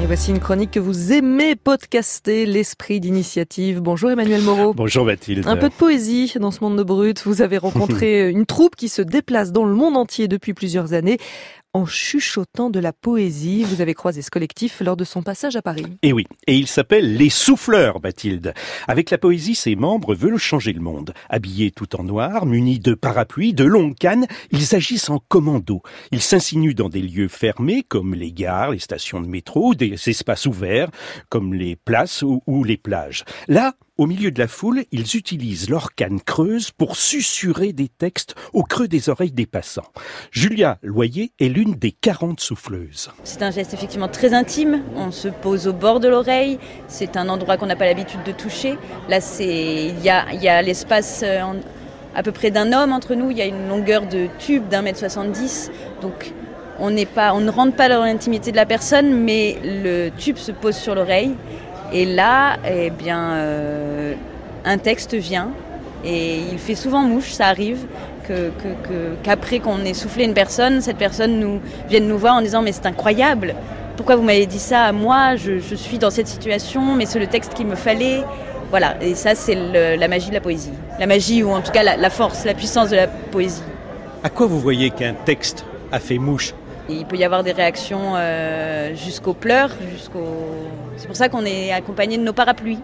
Et voici une chronique que vous aimez podcaster, l'esprit d'initiative. Bonjour Emmanuel Moreau. Bonjour Mathilde. Un peu de poésie dans ce monde de brut. Vous avez rencontré une troupe qui se déplace dans le monde entier depuis plusieurs années en chuchotant de la poésie. Vous avez croisé ce collectif lors de son passage à Paris. Et eh oui, et il s'appelle Les Souffleurs, Mathilde. Avec la poésie, ses membres veulent changer le monde. Habillés tout en noir, munis de parapluies, de longues cannes, ils agissent en commando. Ils s'insinuent dans des lieux fermés, comme les gares, les stations de métro, des espaces ouverts, comme les places ou les plages. Là, au milieu de la foule, ils utilisent leur canne creuse pour susurrer des textes au creux des oreilles des passants. Julia Loyer est l'une des 40 souffleuses. C'est un geste effectivement très intime. On se pose au bord de l'oreille. C'est un endroit qu'on n'a pas l'habitude de toucher. Là, c'est il y a, l'espace euh, à peu près d'un homme entre nous. Il y a une longueur de tube d'un mètre 70. Donc on, on ne rentre pas dans l'intimité de la personne, mais le tube se pose sur l'oreille et là, eh bien, euh, un texte vient et il fait souvent mouche, ça arrive qu'après qu'on ait soufflé une personne, cette personne nous vienne nous voir en disant mais c'est incroyable, pourquoi vous m'avez dit ça à moi, je, suis dans cette situation, mais c'est le texte qu'il me fallait. Voilà, et ça c'est la magie de la poésie. La magie ou en tout cas la force, la puissance de la poésie. À quoi vous voyez qu'un texte a fait mouche? Il peut y avoir des réactions euh, jusqu'aux pleurs, jusqu'au. C'est pour ça qu'on est accompagné de nos parapluies.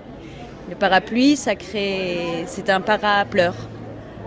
Le parapluie, ça crée, c'est un parapleur.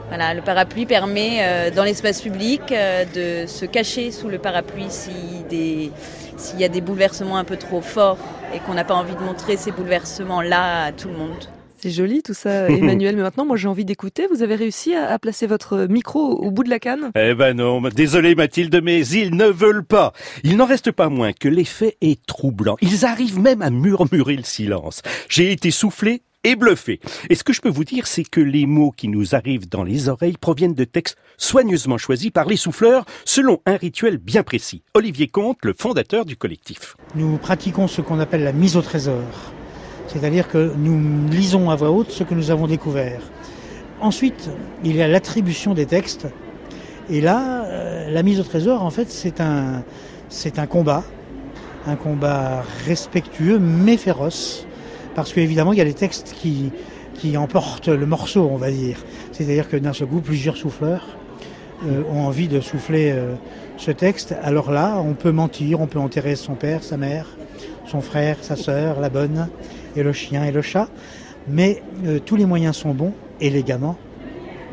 Voilà, le parapluie permet euh, dans l'espace public euh, de se cacher sous le parapluie s'il y a des bouleversements un peu trop forts et qu'on n'a pas envie de montrer ces bouleversements-là à tout le monde. C'est joli tout ça, Emmanuel. Mais maintenant, moi, j'ai envie d'écouter. Vous avez réussi à, placer votre micro au bout de la canne? Eh ben non. Désolé, Mathilde, mais ils ne veulent pas. Il n'en reste pas moins que l'effet est troublant. Ils arrivent même à murmurer le silence. J'ai été soufflé et bluffé. Et ce que je peux vous dire, c'est que les mots qui nous arrivent dans les oreilles proviennent de textes soigneusement choisis par les souffleurs selon un rituel bien précis. Olivier Comte, le fondateur du collectif. Nous pratiquons ce qu'on appelle la mise au trésor. C'est-à-dire que nous lisons à voix haute ce que nous avons découvert. Ensuite, il y a l'attribution des textes. Et là, euh, la mise au trésor, en fait, c'est un, combat. Un combat respectueux, mais féroce. Parce qu'évidemment, il y a des textes qui, qui emportent le morceau, on va dire. C'est-à-dire que d'un seul coup, plusieurs souffleurs euh, ont envie de souffler euh, ce texte. Alors là, on peut mentir, on peut enterrer son père, sa mère, son frère, sa sœur, la bonne et le chien et le chat, mais euh, tous les moyens sont bons, élégamment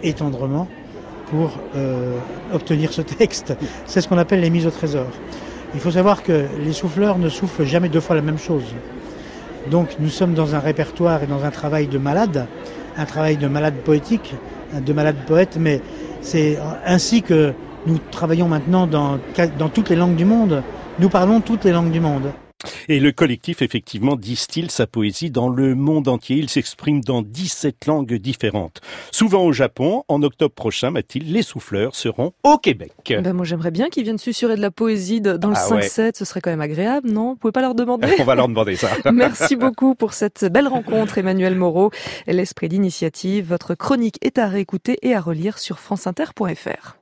et tendrement, pour euh, obtenir ce texte. C'est ce qu'on appelle les mises au trésor. Il faut savoir que les souffleurs ne soufflent jamais deux fois la même chose. Donc nous sommes dans un répertoire et dans un travail de malade, un travail de malade poétique, de malade poète, mais c'est ainsi que nous travaillons maintenant dans, dans toutes les langues du monde. Nous parlons toutes les langues du monde. Et le collectif, effectivement, distille sa poésie dans le monde entier. Il s'exprime dans 17 langues différentes. Souvent au Japon, en octobre prochain, Mathilde, les souffleurs seront au Québec. Ben moi, j'aimerais bien qu'ils viennent susurrer de la poésie dans le 5-7. Ah Ce serait quand même agréable, non? Vous pouvez pas leur demander? On va leur demander ça. Merci beaucoup pour cette belle rencontre, Emmanuel Moreau. L'esprit d'initiative, votre chronique est à réécouter et à relire sur franceinter.fr.